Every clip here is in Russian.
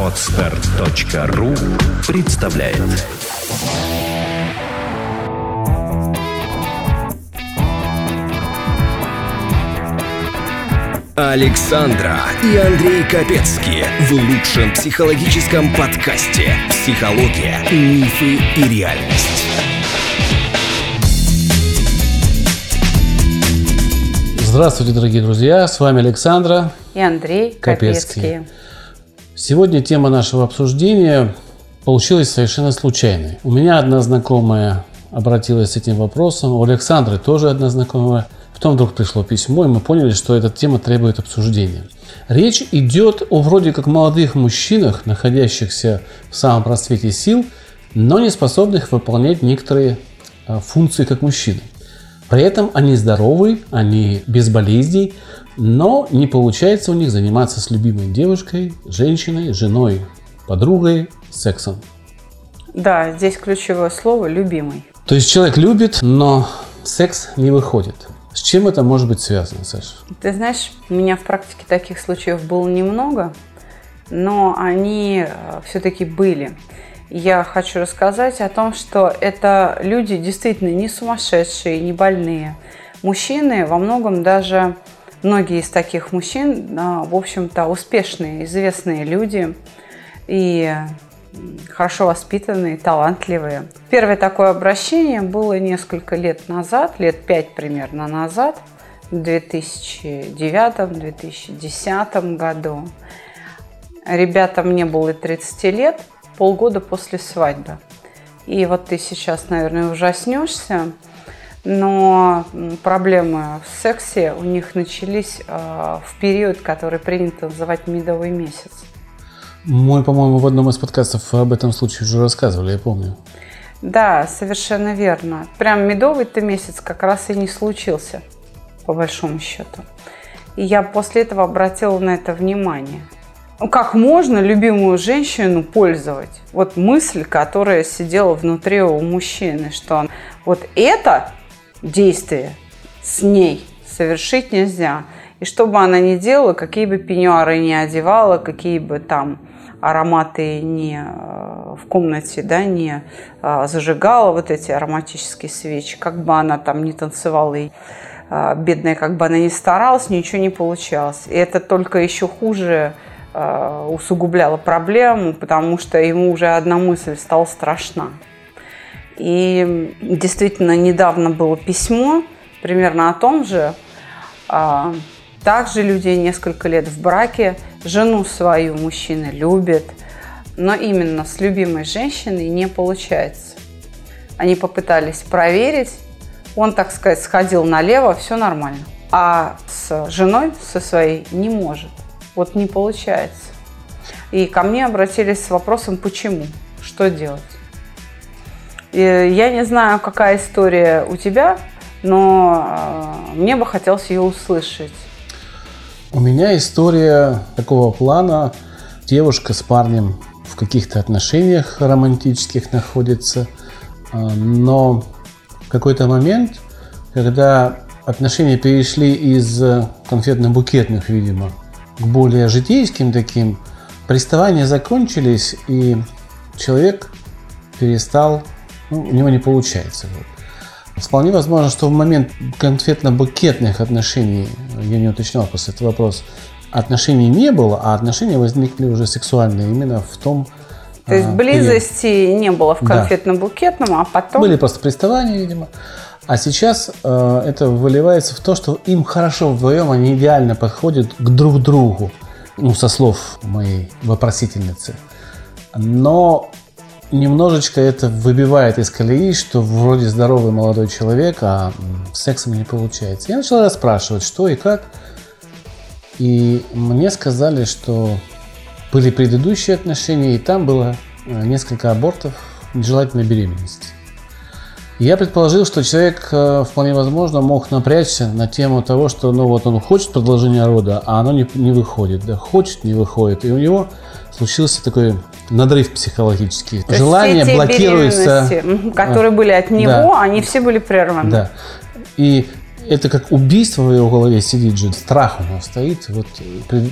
Отстар.ру представляет Александра и Андрей Капецки в лучшем психологическом подкасте «Психология, мифы и реальность». Здравствуйте, дорогие друзья! С вами Александра и Андрей Капецкий. Капецкий. Сегодня тема нашего обсуждения получилась совершенно случайной. У меня одна знакомая обратилась с этим вопросом, у Александры тоже одна знакомая – Потом вдруг пришло письмо, и мы поняли, что эта тема требует обсуждения. Речь идет о вроде как молодых мужчинах, находящихся в самом просвете сил, но не способных выполнять некоторые а, функции как мужчины. При этом они здоровы, они без болезней, но не получается у них заниматься с любимой девушкой, женщиной, женой, подругой, сексом. Да, здесь ключевое слово «любимый». То есть человек любит, но секс не выходит. С чем это может быть связано, Саша? Ты знаешь, у меня в практике таких случаев было немного, но они э, все-таки были. Я хочу рассказать о том, что это люди действительно не сумасшедшие, не больные. Мужчины во многом даже, многие из таких мужчин, э, в общем-то, успешные, известные люди. И хорошо воспитанные, талантливые. Первое такое обращение было несколько лет назад, лет пять примерно назад, в 2009-2010 году. Ребятам мне было 30 лет, полгода после свадьбы. И вот ты сейчас, наверное, ужаснешься, но проблемы в сексе у них начались э, в период, который принято называть медовый месяц. Мы, по-моему, в одном из подкастов об этом случае уже рассказывали, я помню. Да, совершенно верно. Прям медовый-то месяц как раз и не случился, по большому счету. И я после этого обратила на это внимание. Ну, как можно любимую женщину пользовать? Вот мысль, которая сидела внутри у мужчины, что он, вот это действие с ней совершить нельзя. И что бы она ни делала, какие бы пеньюары ни одевала, какие бы там ароматы не э, в комнате, да, не э, зажигала вот эти ароматические свечи, как бы она там не танцевала и э, бедная, как бы она ни старалась, ничего не получалось. И это только еще хуже усугубляло проблему, потому что ему уже одна мысль стала страшна. И действительно недавно было письмо примерно о том же. Также люди несколько лет в браке – Жену свою мужчина любит, но именно с любимой женщиной не получается. Они попытались проверить, он, так сказать, сходил налево, все нормально. А с женой, со своей, не может. Вот не получается. И ко мне обратились с вопросом, почему, что делать. И я не знаю, какая история у тебя, но э, мне бы хотелось ее услышать. У меня история такого плана. Девушка с парнем в каких-то отношениях романтических находится, а, но в какой-то момент, когда отношения перешли из конфетно-букетных, видимо, к более житейским таким, приставания закончились, и человек перестал, ну, у него не получается. Вот. Вполне возможно, что в момент конфетно-букетных отношений, я не уточнял после этого вопрос, отношений не было, а отношения возникли уже сексуальные именно в том то есть а, близости период. не было в конфетно-букетном, да. а потом... Были просто приставания, видимо. А сейчас э, это выливается в то, что им хорошо вдвоем, они идеально подходят к друг другу. Ну, со слов моей вопросительницы. Но немножечко это выбивает из колеи, что вроде здоровый молодой человек, а сексом не получается. Я начал расспрашивать, что и как. И мне сказали, что были предыдущие отношения, и там было э, несколько абортов нежелательной беременности. Я предположил, что человек э, вполне возможно мог напрячься на тему того, что ну вот он хочет продолжения рода, а оно не, не выходит. Да, хочет, не выходит. И у него случился такой надрыв психологический. То Желание все блокируется. которые были от него, да. они все были прерваны. Да. И это как убийство в его голове сидит же, страх у него стоит вот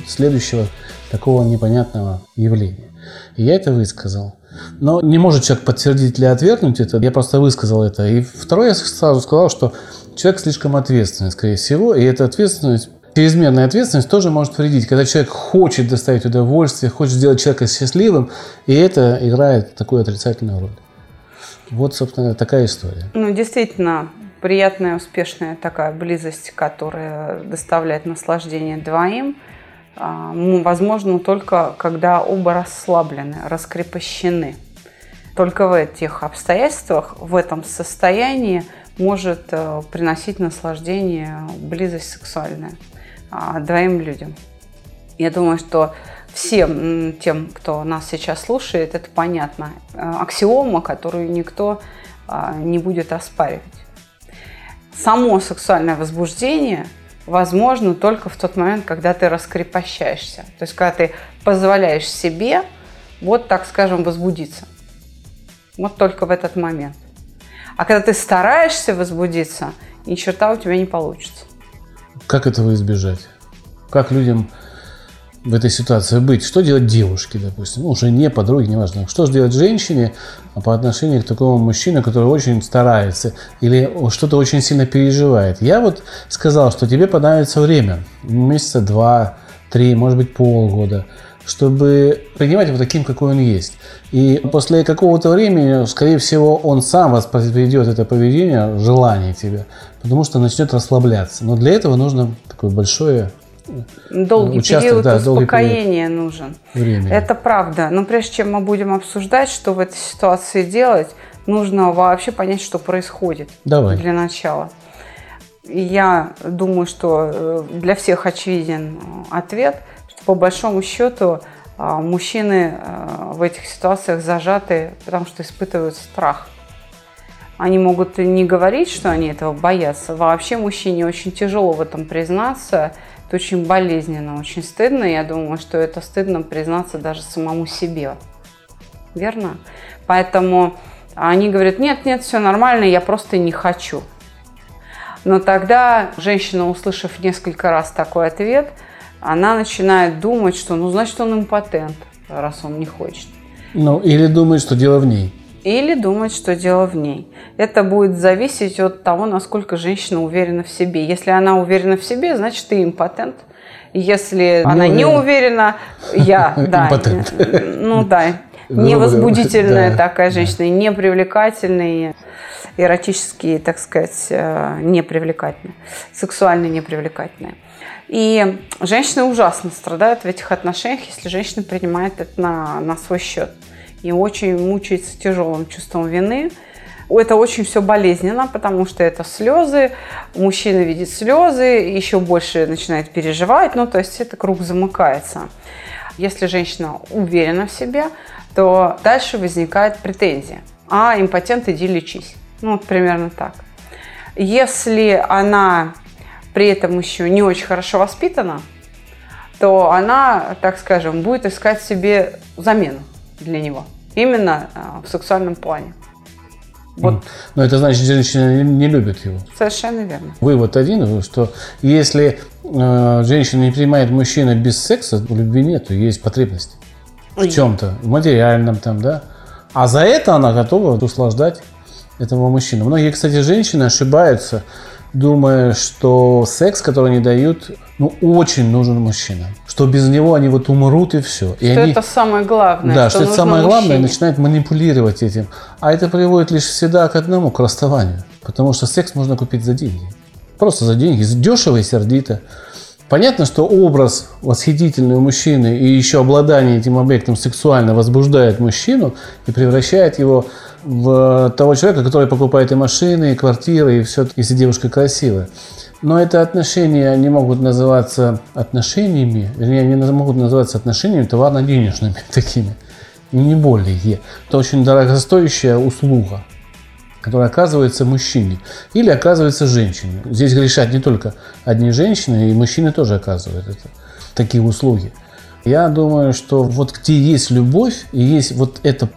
следующего такого непонятного явления. И я это высказал. Но не может человек подтвердить или отвергнуть это, я просто высказал это. И второе, я сразу сказал, что человек слишком ответственный, скорее всего, и эта ответственность Чрезмерная ответственность тоже может вредить, когда человек хочет доставить удовольствие, хочет сделать человека счастливым, и это играет такую отрицательную роль. Вот, собственно, такая история. Ну, действительно, приятная, успешная такая близость, которая доставляет наслаждение двоим, возможно только когда оба расслаблены, раскрепощены. Только в этих обстоятельствах, в этом состоянии может э, приносить наслаждение близость сексуальная. А, двоим людям. Я думаю, что всем тем, кто нас сейчас слушает, это понятно. А, аксиома, которую никто а, не будет оспаривать. Само сексуальное возбуждение возможно только в тот момент, когда ты раскрепощаешься. То есть, когда ты позволяешь себе, вот так скажем, возбудиться. Вот только в этот момент. А когда ты стараешься возбудиться, ни черта у тебя не получится. Как этого избежать? Как людям в этой ситуации быть? Что делать девушке, допустим, ну, жене, подруге, неважно. Что же делать женщине по отношению к такому мужчине, который очень старается или что-то очень сильно переживает? Я вот сказал, что тебе понадобится время, месяца два, три, может быть, полгода, чтобы принимать его таким, какой он есть. И после какого-то времени, скорее всего, он сам воспроизведет это поведение, желание тебя, потому что начнет расслабляться. Но для этого нужно такое большое Долгий участок, период да, успокоения период нужен. Времени. Это правда. Но прежде чем мы будем обсуждать, что в этой ситуации делать, нужно вообще понять, что происходит. Давай. Для начала. Я думаю, что э, для всех очевиден ответ, что по большому счету а, мужчины э, в этих ситуациях зажаты, потому что испытывают страх. Они могут не говорить, что они этого боятся. Вообще мужчине очень тяжело в этом признаться. Это очень болезненно, очень стыдно. Я думаю, что это стыдно признаться даже самому себе. Верно? Поэтому они говорят, нет, нет, все нормально, я просто не хочу. Но тогда женщина, услышав несколько раз такой ответ, она начинает думать, что ну значит он импотент, раз он не хочет. Ну или думает, что дело в ней или думать, что дело в ней. Это будет зависеть от того, насколько женщина уверена в себе. Если она уверена в себе, значит, ты импотент. Если не она уверена. не уверена, я, да, импотент. ну да, невозбудительная такая женщина, непривлекательная, эротически, так сказать, э, непривлекательная, сексуально непривлекательная. И женщины ужасно страдают в этих отношениях, если женщина принимает это на, на свой счет и очень мучается тяжелым чувством вины. Это очень все болезненно, потому что это слезы, мужчина видит слезы, еще больше начинает переживать, ну то есть это круг замыкается. Если женщина уверена в себе, то дальше возникает претензия. А, импотент, иди лечись. Ну, вот примерно так. Если она при этом еще не очень хорошо воспитана, то она, так скажем, будет искать себе замену для него. Именно а, в сексуальном плане. Вот. Но это значит, женщина не любит его. Совершенно верно. Вывод один, что если э, женщина не принимает мужчину без секса, любви нету, есть потребность в чем-то, в материальном там, да. А за это она готова услаждать этого мужчину. Многие, кстати, женщины ошибаются, думая, что секс, который они дают, ну, очень нужен мужчинам. Что без него они вот умрут и все. И что они, это самое главное. Да, что, что это самое мужчине. главное, начинают манипулировать этим. А это приводит лишь всегда к одному, к расставанию. Потому что секс можно купить за деньги. Просто за деньги. Дешево и сердито. Понятно, что образ восхитительного мужчины и еще обладание этим объектом сексуально возбуждает мужчину и превращает его в того человека, который покупает и машины, и квартиры, и все, если девушка красивая. Но это отношения не могут называться отношениями, вернее, они могут называться отношениями товарно-денежными такими, не более. Это очень дорогостоящая услуга, которая оказывается мужчине или оказывается женщине. Здесь грешат не только одни женщины, и мужчины тоже оказывают это, такие услуги. Я думаю, что вот где есть любовь и есть вот это,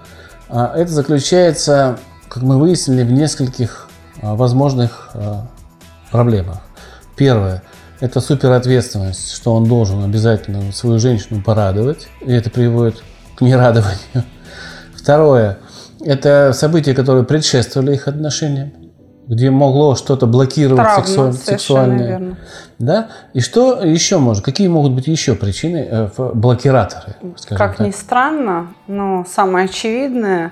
а, это заключается, как мы выяснили, в нескольких а, возможных а, проблемах. Первое – это суперответственность, что он должен обязательно свою женщину порадовать, и это приводит к нерадованию. Второе – это события, которые предшествовали их отношениям, где могло что-то блокировать Травма, сексуаль- сексуальное. верно. Да? И что еще может? Какие могут быть еще причины, э, блокираторы? Как так? ни странно, но самая очевидная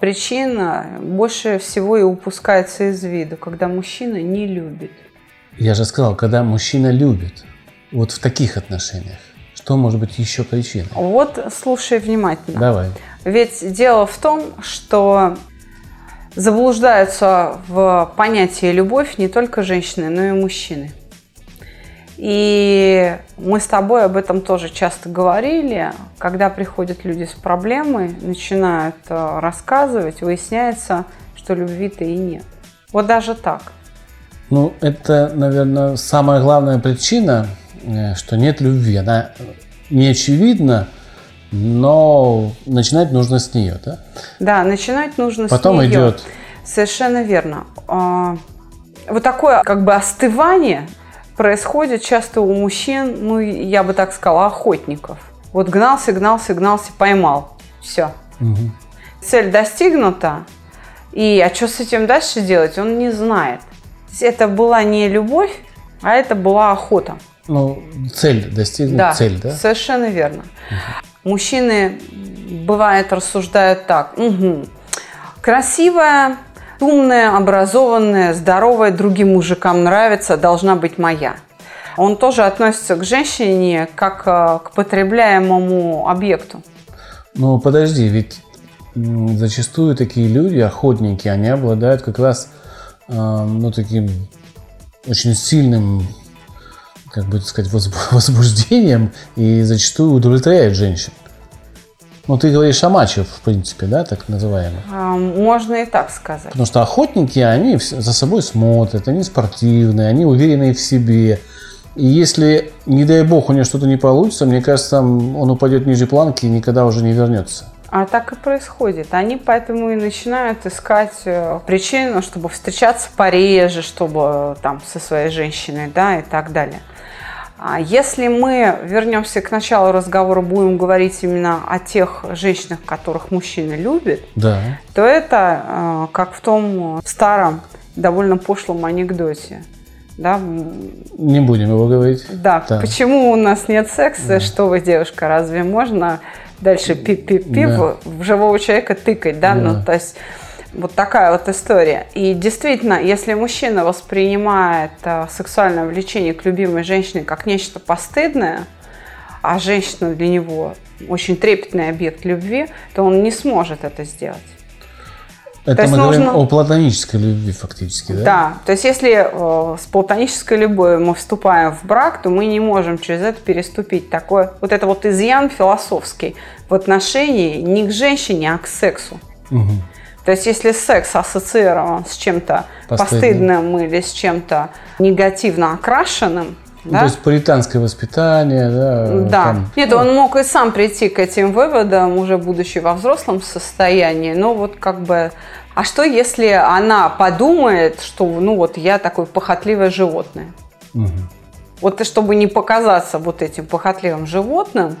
причина больше всего и упускается из виду, когда мужчина не любит. Я же сказал, когда мужчина любит, вот в таких отношениях, что может быть еще причиной? Вот слушай внимательно. Давай. Ведь дело в том, что заблуждаются в понятии любовь не только женщины, но и мужчины. И мы с тобой об этом тоже часто говорили. Когда приходят люди с проблемой, начинают э, рассказывать, выясняется, что любви-то и нет. Вот даже так. Ну, это, наверное, самая главная причина, э, что нет любви. Она не очевидна, но начинать нужно с нее, да? Да, начинать нужно Потом с нее. идет Совершенно верно. А, Вот такое как бы остывание происходит часто у мужчин, ну, я бы так сказала, охотников. Вот гнался, гнался, гнался, поймал. Все. Мгм. Цель достигнута, и а что с этим дальше делать, он не знает. Это была не любовь, а это была охота. ну, цель достигнуть, Да, цель, да? совершенно верно. Мужчины, бывает, рассуждают так. «Мгм. Красивая, умная, образованная, здоровая, другим мужикам нравится, должна быть моя. Он тоже относится к женщине как э, к потребляемому объекту. Ну, подожди, ведь зачастую такие люди, охотники, они обладают как раз, э, ну, таким очень сильным, как бы сказать, возбу- возбуждением и зачастую удовлетворяют женщин. Ну, ты говоришь о мачо, в принципе, да, так называемых. А, Можно и так сказать. Потому что охотники, они за собой смотрят, они спортивные, они уверенные в себе. И если, не дай бог, у него что-то не получится, мне кажется, он упадет ниже планки и никогда уже не вернется. А так и происходит. Они поэтому и начинают искать э, причину, чтобы встречаться пореже, чтобы э, там со своей женщиной, да, и так далее. А если мы вернемся к началу разговора, будем говорить именно о тех женщинах, которых мужчины любят, Да. то это э, как в том старом, довольно пошлом анекдоте. Да, Не будем его говорить. да, Да. почему у нас нет секса? Что вы, девушка, разве можно дальше пип-пип-пип Да. в живого человека тыкать, да? Да. Ну, то есть вот такая вот история. И действительно, если мужчина воспринимает э, сексуальное влечение к любимой женщине как нечто постыдное, а женщина для него очень трепетный объект любви, то он не сможет это сделать. Это есть мы говорим нужно- о платонической любви фактически, да? Да, то есть если э, с платонической любовью мы вступаем в брак, то мы не можем через это переступить. Такой вот это вот изъян философский в отношении не к женщине, а к сексу. Мгм. То есть если секс ассоциирован с чем-то Постыдным. постыдным или с чем-то негативно окрашенным, Ну, да? То есть пуританское воспитание, да? Да. там, Нет, ну, он мог и сам прийти к этим выводам, уже будучи во взрослом состоянии. Но вот как бы... А что, если она подумает, что, ну вот, я такое похотливое животное? мгм. Вот и чтобы не показаться вот этим похотливым животным,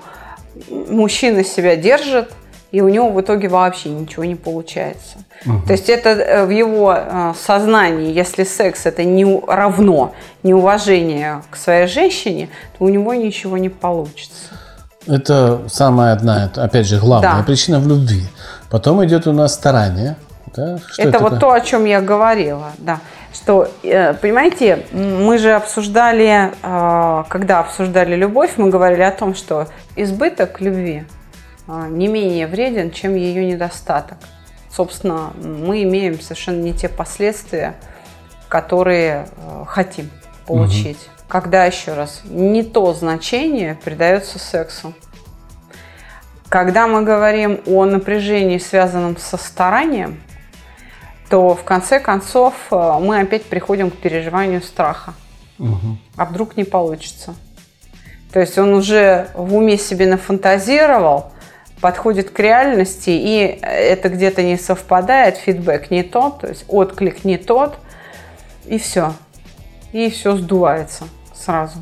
мужчина себя держит, и у него в итоге вообще ничего не получается. То есть это э, в его э, сознании, если секс это не равно неуважение к своей женщине, то у него ничего не получится. Это самая одна, это, опять же, главная Да. причина в любви. Потом идет у нас старание. Да? Что это, вот такое? то, о чем я говорила, да. Что, э, понимаете, мы же обсуждали, когда обсуждали любовь, мы говорили о том, что избыток любви не менее вреден, чем ее недостаток. Собственно, мы имеем совершенно не те последствия, которые э, хотим получить. Когда, еще раз, не то значение придается сексу. Когда мы говорим о напряжении, связанном со старанием, то в конце концов э, мы опять приходим к переживанию страха. Мгм. А вдруг не получится? То есть он уже в уме себе нафантазировал, подходит к реальности, и это где-то не совпадает, фидбэк не тот, то есть отклик не тот, и все. и все сдувается сразу.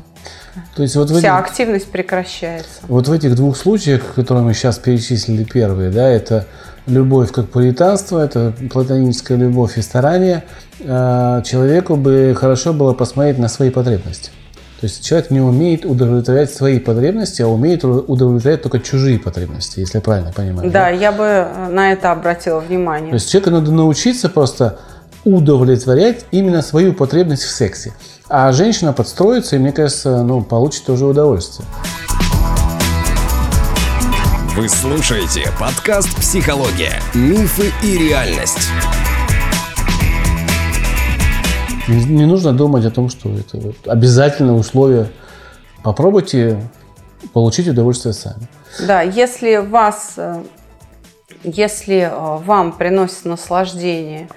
То есть вот Вся этих, активность прекращается. вот в этих двух случаях, которые мы сейчас перечислили, первые, да, это любовь как пуританство, это платоническая любовь и старание, э, человеку бы хорошо было посмотреть на свои потребности. То есть человек не умеет удовлетворять свои потребности, а умеет удовлетворять только чужие потребности, если я правильно понимаю. Да, я бы э, на это обратила То внимание. есть человеку надо научиться просто удовлетворять именно свою потребность в сексе. А женщина подстроится и, мне кажется, ну, получит тоже удовольствие. Вы слушаете подкаст «Психология. Мифы и реальность». Не, не нужно думать о том, что это вот обязательное условие. Попробуйте получить удовольствие сами. Да, если вас, э, если э, вам приносит наслаждение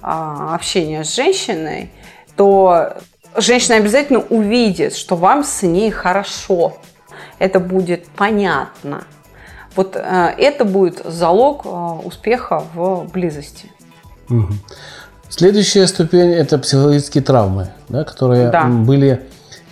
а, общение с женщиной, то женщина обязательно увидит, что вам с ней хорошо. Это будет понятно. Вот э, это будет залог успеха в близости. Мгм. Следующая ступень – это психологические травмы, да, которые Да. были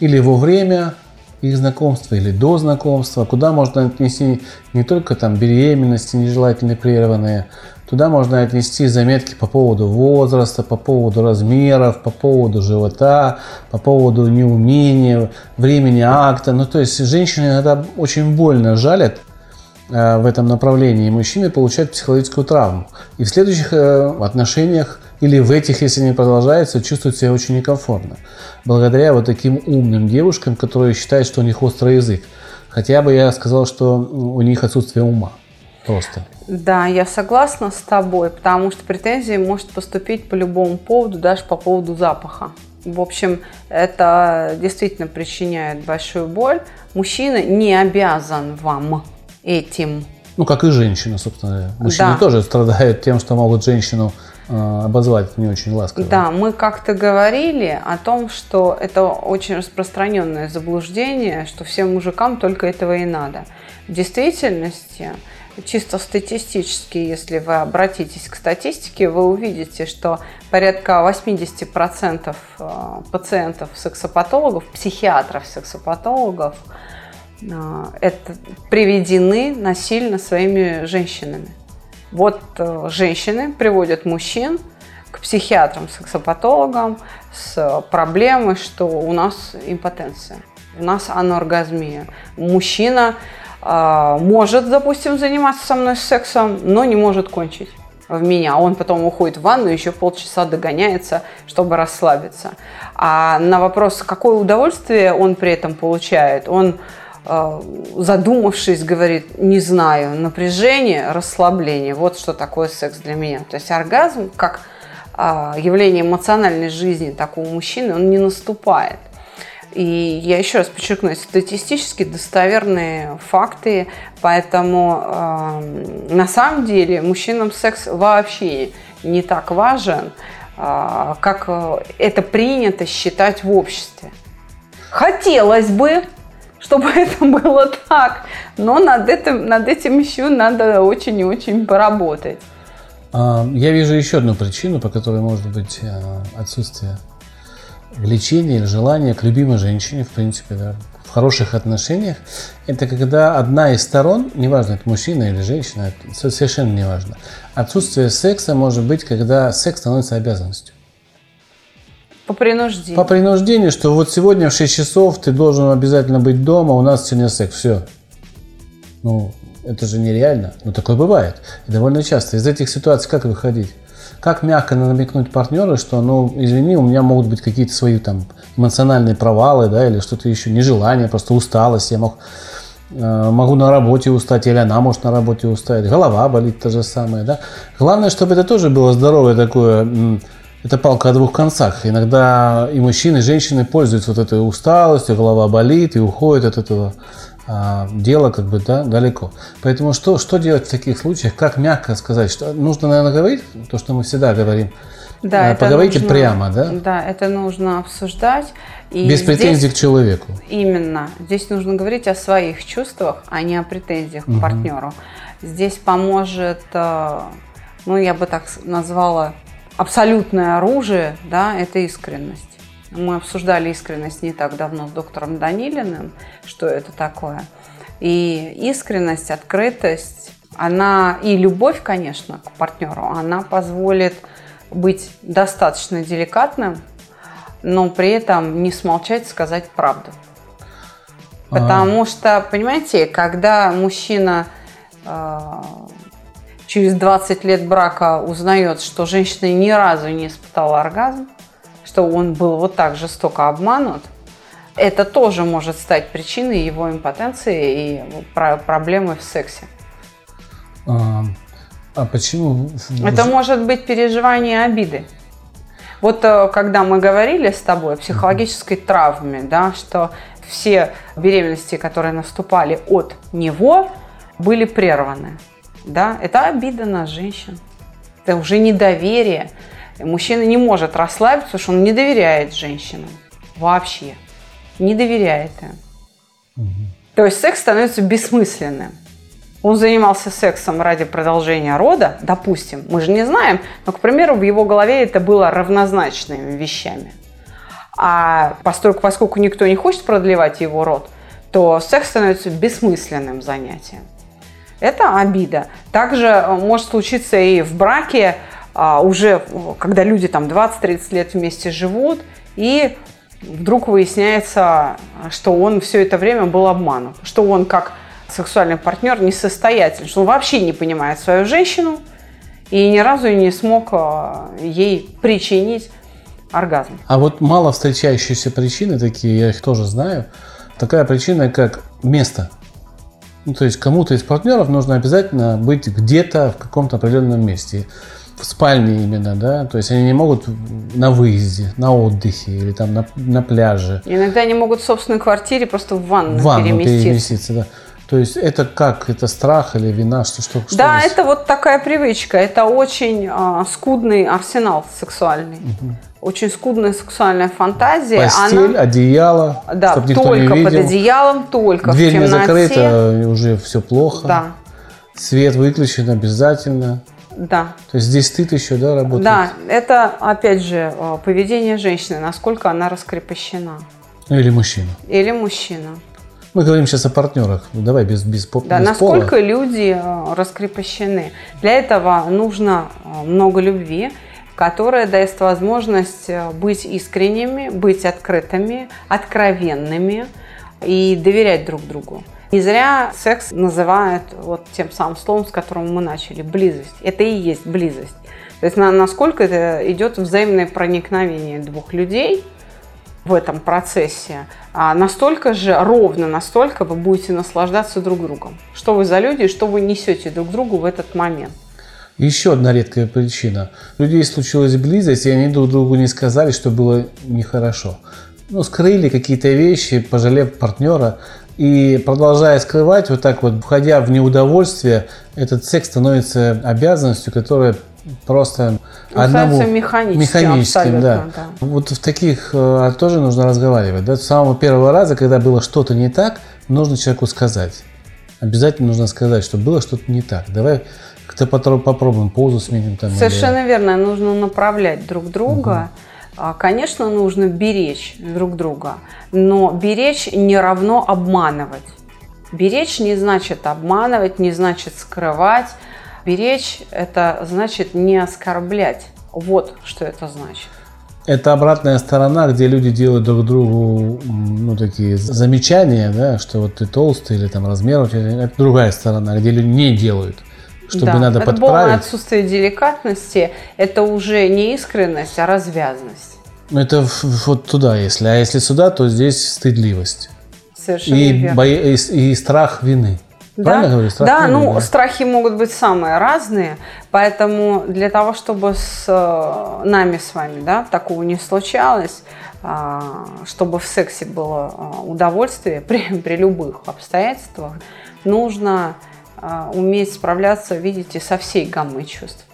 или во время их знакомства, или до знакомства, куда можно отнести не только там беременности нежелательно прерванные, туда можно отнести заметки по поводу возраста, по поводу размеров, по поводу живота, по поводу неумения, времени акта. Ну, то есть женщины иногда очень больно жалят, э, в этом направлении, и мужчины получают психологическую травму. И в следующих э, отношениях или в этих, если не продолжается, чувствуют себя очень некомфортно. Благодаря вот таким умным девушкам, которые считают, что у них острый язык. Хотя бы я сказал, что у них отсутствие ума. Просто. Да, я согласна с тобой, потому что претензии может поступить по любому поводу, даже по поводу запаха. В общем, это действительно причиняет большую боль. Мужчина не обязан вам этим. Ну, как и женщина, собственно. Мужчины Да. тоже страдают тем, что могут женщину обозвать не очень ласково. Да, мы как-то говорили о том, что это очень распространенное заблуждение, что всем мужикам только этого и надо. В действительности, чисто статистически, если вы обратитесь к статистике, вы увидите, что порядка 80% э, пациентов-сексопатологов, психиатров-сексопатологов э, это приведены насильно своими женщинами. Вот э, женщины приводят мужчин к психиатрам, сексопатологам с проблемой, что у нас импотенция, у нас аноргазмия. Мужчина э, может, допустим, заниматься со мной сексом, но не может кончить в меня. Он потом уходит в ванну, еще полчаса догоняется, чтобы расслабиться. А на вопрос, какое удовольствие он при этом получает, он э, задумавшись, говорит, не знаю, напряжение, расслабление, вот что такое секс для меня. То есть оргазм, как а, явление эмоциональной жизни такого мужчины, он не наступает. И я еще раз подчеркну, статистически достоверные факты, поэтому э, на самом деле мужчинам секс вообще не так важен, э, как это принято считать в обществе. Хотелось бы, чтобы это было так, но над этим, над этим еще надо очень и очень поработать. А, Я вижу еще одну причину, по которой может быть э, отсутствие влечения или желания к любимой женщине, в принципе, да, в хороших отношениях. Это когда одна из сторон, неважно, это мужчина или женщина, это со- совершенно неважно, отсутствие секса может быть, когда секс становится обязанностью. По принуждению. По принуждению, что вот сегодня в 6 часов ты должен обязательно быть дома, у нас сегодня секс, все. Ну, это же нереально. Но такое бывает. И довольно часто. Из этих ситуаций как выходить? Как мягко намекнуть партнеру, что, ну, извини, у меня могут быть какие-то свои там эмоциональные провалы, да, или что-то еще, нежелание, просто усталость, я мог, э, могу на работе устать, или она может на работе устать, голова болит то же самое, да. Главное, чтобы это тоже было здоровое такое, это палка о двух концах. Иногда и мужчины, и женщины пользуются вот этой усталостью, голова болит и уходят от этого а, дела как бы да, далеко. Поэтому что, что делать в таких случаях? Как мягко сказать? Что, нужно, наверное, говорить то, что мы всегда говорим. Да, А, это поговорите нужно- прямо, да? Да, это нужно обсуждать. И Без здесь- претензий к человеку. Именно. Здесь нужно говорить о своих чувствах, а не о претензиях к партнеру. Здесь поможет, э, ну, я бы так назвала, абсолютное оружие, да, это искренность. Мы обсуждали искренность не так давно с доктором Данилиным, что это такое. И искренность, открытость, она и любовь, конечно, к партнеру, она позволит быть достаточно деликатным, но при этом не смолчать, сказать правду. Потому а. что, понимаете, когда мужчина э, через 20 лет брака узнает, что женщина ни разу не испытала оргазм, что он был вот так жестоко обманут, это тоже может стать причиной его импотенции и проблемы в сексе. А, а почему? Это может быть переживание обиды. Вот э, когда мы говорили с тобой о психологической травме, да, что все беременности, которые наступали от него, были прерваны. Да, это обида на женщин. Это уже недоверие. Мужчина не может расслабиться, потому что он не доверяет женщинам. Вообще. Не доверяет им. Угу. То есть секс становится бессмысленным. Он занимался сексом ради продолжения рода, допустим, мы же не знаем, но, к примеру, в его голове это было равнозначными вещами. А поскольку, поскольку никто не хочет продлевать его род, то секс становится бессмысленным занятием. Это обида. Также э, может случиться и в браке, а, уже когда люди там 20-30 лет вместе живут, и вдруг выясняется, что он все это время был обманут, что он как сексуальный партнер несостоятельный, что он вообще не понимает свою женщину и ни разу не смог э, ей причинить оргазм. А вот мало встречающиеся причины такие, я их тоже знаю. Такая причина, как место. Ну, то есть кому-то из партнеров нужно обязательно быть где-то в каком-то определенном месте. В спальне именно, да, то есть они не могут на выезде, на отдыхе или там на, на пляже. Иногда они могут в собственной квартире просто в ванну, в ванну переместиться. переместиться да. То есть это как? Это страх или вина? Что, что, что да, здесь? это вот такая привычка. Это очень а, скудный арсенал сексуальный. Угу. Очень скудная сексуальная фантазия. Постель, она... одеяло, да, чтобы никто только не видел. под одеялом, только Дверь в темноте. не закрыта, уже все плохо. Да. Свет выключен обязательно. Да. То есть здесь стыд еще, да, работает? Да, это, опять же, э, поведение женщины, насколько она раскрепощена. Или мужчина. Или мужчина. Мы говорим сейчас о партнерах. Ну, давай без, без, да, без насколько пола. люди э, раскрепощены. Для этого нужно э, много любви, которая дает возможность э, быть искренними, быть открытыми, откровенными и доверять друг другу. Не зря секс называют вот тем самым словом, с которым мы начали, близость. Это и есть близость. То есть насколько это идет взаимное проникновение двух людей в этом процессе, а настолько же ровно, настолько вы будете наслаждаться друг другом. Что вы за люди, что вы несете друг другу в этот момент. Еще одна редкая причина. У людей случилась близость, и они друг другу не сказали, что было нехорошо. Ну, скрыли какие-то вещи, пожалев партнера, и продолжая скрывать, вот так вот, входя в неудовольствие, этот секс становится обязанностью, которая просто одному механическим, механическим да. да. Вот в таких э, тоже нужно разговаривать. Да? С самого первого раза, когда было что-то не так, нужно человеку сказать. Обязательно нужно сказать, что было что-то не так. Давай как-то попробуем позу сменим. Там, Совершенно или... верно. Нужно направлять друг друга. Угу. Конечно, нужно беречь друг друга, но беречь не равно обманывать. Беречь не значит обманывать, не значит скрывать. Беречь – это значит не оскорблять. Вот что это значит. Это обратная сторона, где люди делают друг другу ну, такие замечания, да, что вот ты толстый или там размер у тебя. Это другая сторона, где люди не делают чтобы да, надо это подправить. Полное отсутствие деликатности – это уже не искренность, а развязность. Ну, это вот туда, если. А если сюда, то здесь стыдливость. Совершенно и, верно. Бо... И, и страх вины. Да, Правильно говорю? Страх да, вины, ну да? страхи могут быть самые разные, поэтому для того, чтобы с э, нами с вами да, такого не случалось, а, чтобы в сексе было а, удовольствие при, при любых обстоятельствах, нужно уметь справляться, видите, со всей гаммой чувств.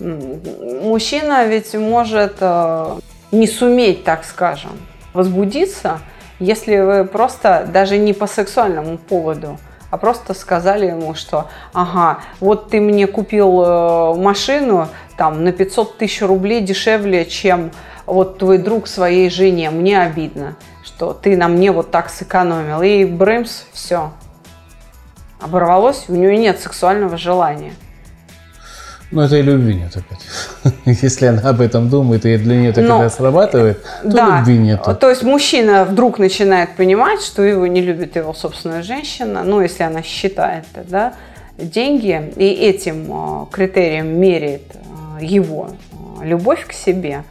Мужчина ведь может а, не суметь, так скажем, возбудиться, если вы просто даже не по сексуальному поводу, а просто сказали ему, что ага, вот ты мне купил э, машину там на 500 тысяч рублей дешевле, чем вот твой друг своей жене, мне обидно, что ты на мне вот так сэкономил. И брымс, все. Оборвалось, у нее нет сексуального желания. Ну, это и любви нет опять. Если она об этом думает, и для нее это Но, когда срабатывает, то да, любви нет. То есть мужчина вдруг начинает понимать, что его не любит его собственная женщина, ну, если она считает, да, деньги, и этим э, критерием меряет э, его э, любовь к себе,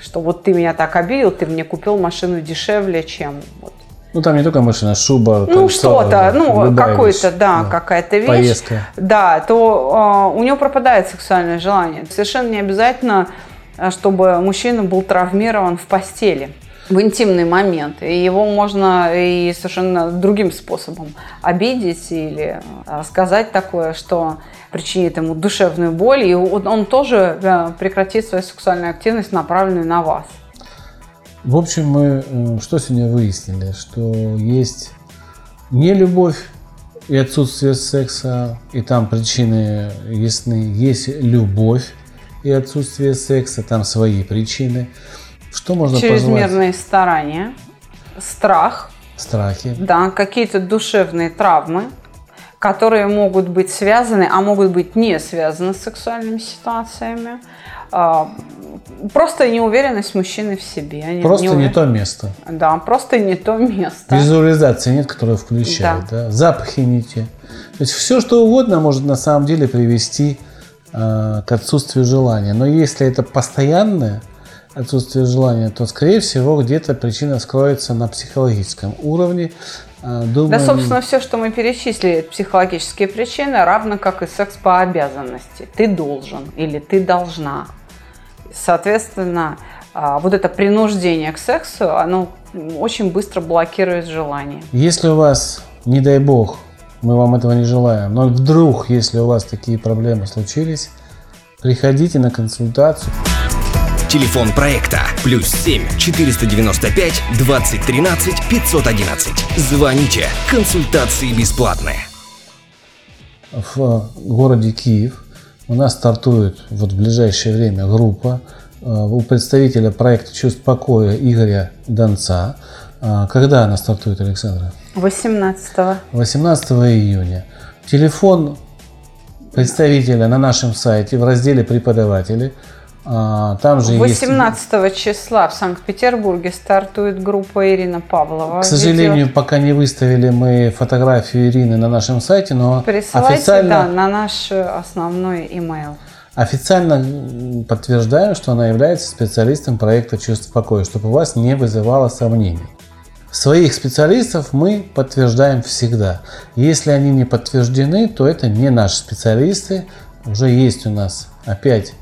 что вот ты меня так обидел, ты мне купил машину дешевле, чем вот ну, там не только машина, шуба, ну что-то, ну какой-то, да, да, какая-то вещь, поездка. да, то э, у него пропадает сексуальное желание. Совершенно не обязательно, чтобы мужчина был травмирован в постели в интимный момент. И его можно и совершенно другим способом обидеть или сказать такое, что причинит ему душевную боль, и он, он тоже прекратит свою сексуальную активность, направленную на вас. В общем, мы э, что сегодня выяснили? Что есть не любовь и отсутствие секса, и там причины ясны. Есть любовь и отсутствие секса, там свои причины. Что можно Чрезмерные позвать? старания, страх. Страхи. Да, какие-то душевные травмы, которые могут быть связаны, а могут быть не связаны с сексуальными ситуациями. А, просто неуверенность мужчины в себе. Просто не, не то место. Да, просто не то место. Визуализации нет, которая включает. Да. Да? Запахи не те. То есть все, что угодно может на самом деле привести э, к отсутствию желания. Но если это постоянное отсутствие желания, то, скорее всего, где-то причина скроется на психологическом уровне. Э, думаю... Да, собственно, все, что мы перечислили, психологические причины, равно как и секс по обязанности. Ты должен или ты должна. Соответственно, а, вот это принуждение к сексу, оно очень быстро блокирует желание. Если у вас, не дай бог, мы вам этого не желаем, но вдруг, если у вас такие проблемы случились, приходите на консультацию. Телефон проекта плюс 7 495 2013 511. Звоните. Консультации бесплатные. В городе Киев у нас стартует вот в ближайшее время группа э, у представителя проекта «Чувств покоя» Игоря Донца. А, когда она стартует, Александра? 18. 18 июня. Телефон представителя на нашем сайте в разделе «Преподаватели» там же 18 есть... числа в Санкт-Петербурге стартует группа Ирина Павлова. К сожалению, ведет. пока не выставили мы фотографию Ирины на нашем сайте, но Присылайте, официально... да, на наш основной имейл. Официально подтверждаем, что она является специалистом проекта «Чувство покоя», чтобы у вас не вызывало сомнений. Своих специалистов мы подтверждаем всегда. Если они не подтверждены, то это не наши специалисты. Уже есть у нас опять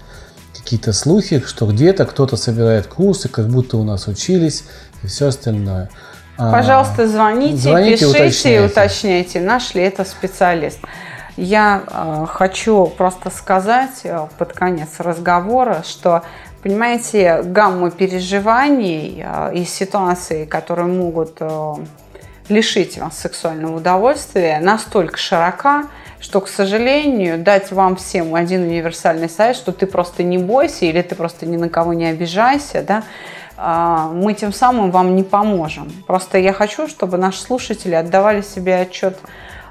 какие-то слухи, что где-то кто-то собирает курсы, как будто у нас учились и все остальное. А, Пожалуйста, звоните, звоните пишите уточняйте. и уточняйте, наш ли это специалист. Я э, хочу просто сказать э, под конец разговора, что, понимаете, гамма переживаний э, и ситуаций, которые могут э, лишить вас сексуального удовольствия, настолько широка, что, к сожалению, дать вам всем один универсальный совет, что ты просто не бойся или ты просто ни на кого не обижайся, да, а, мы тем самым вам не поможем. Просто я хочу, чтобы наши слушатели отдавали себе отчет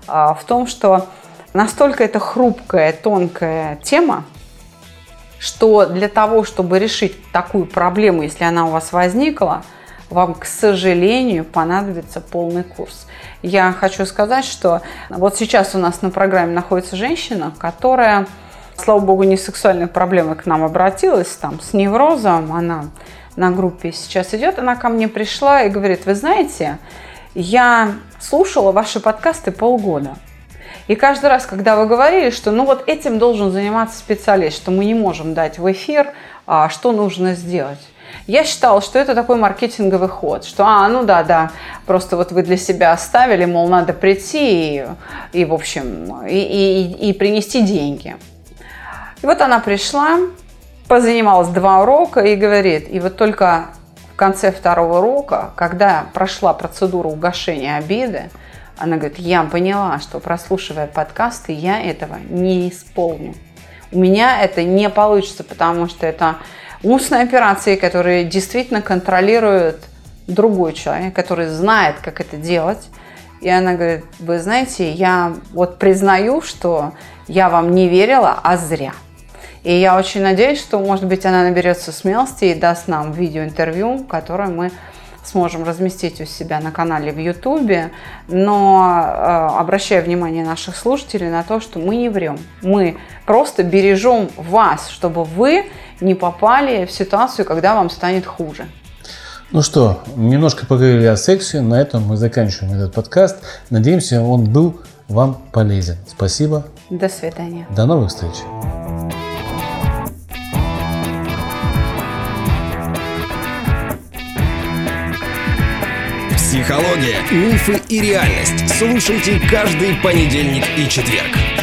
а, в том, что настолько это хрупкая, тонкая тема, что для того, чтобы решить такую проблему, если она у вас возникла, вам, к сожалению, понадобится полный курс. Я хочу сказать, что вот сейчас у нас на программе находится женщина, которая, слава богу, не сексуальной проблемой к нам обратилась, там, с неврозом, она на группе сейчас идет, она ко мне пришла и говорит, вы знаете, я слушала ваши подкасты полгода. И каждый раз, когда вы говорили, что ну вот этим должен заниматься специалист, что мы не можем дать в эфир, а что нужно сделать. Я считала, что это такой маркетинговый ход, что, а, ну да, да, просто вот вы для себя оставили, мол, надо прийти и, и в общем, и, и, и принести деньги. И вот она пришла, позанималась два урока и говорит, и вот только в конце второго урока, когда прошла процедура угошения обиды, она говорит, я поняла, что прослушивая подкасты, я этого не исполню. У меня это не получится, потому что это устные операции, которые действительно контролируют другой человек, который знает, как это делать. И она говорит, вы знаете, я вот признаю, что я вам не верила, а зря. И я очень надеюсь, что, может быть, она наберется смелости и даст нам видеоинтервью, которое мы сможем разместить у себя на канале в Ютубе, но э, обращаю внимание наших слушателей на то, что мы не врем. Мы просто бережем вас, чтобы вы не попали в ситуацию, когда вам станет хуже. Ну что, немножко поговорили о сексе. На этом мы заканчиваем этот подкаст. Надеемся, он был вам полезен. Спасибо. До свидания. До новых встреч. Психология, мифы и реальность. Слушайте каждый понедельник и четверг.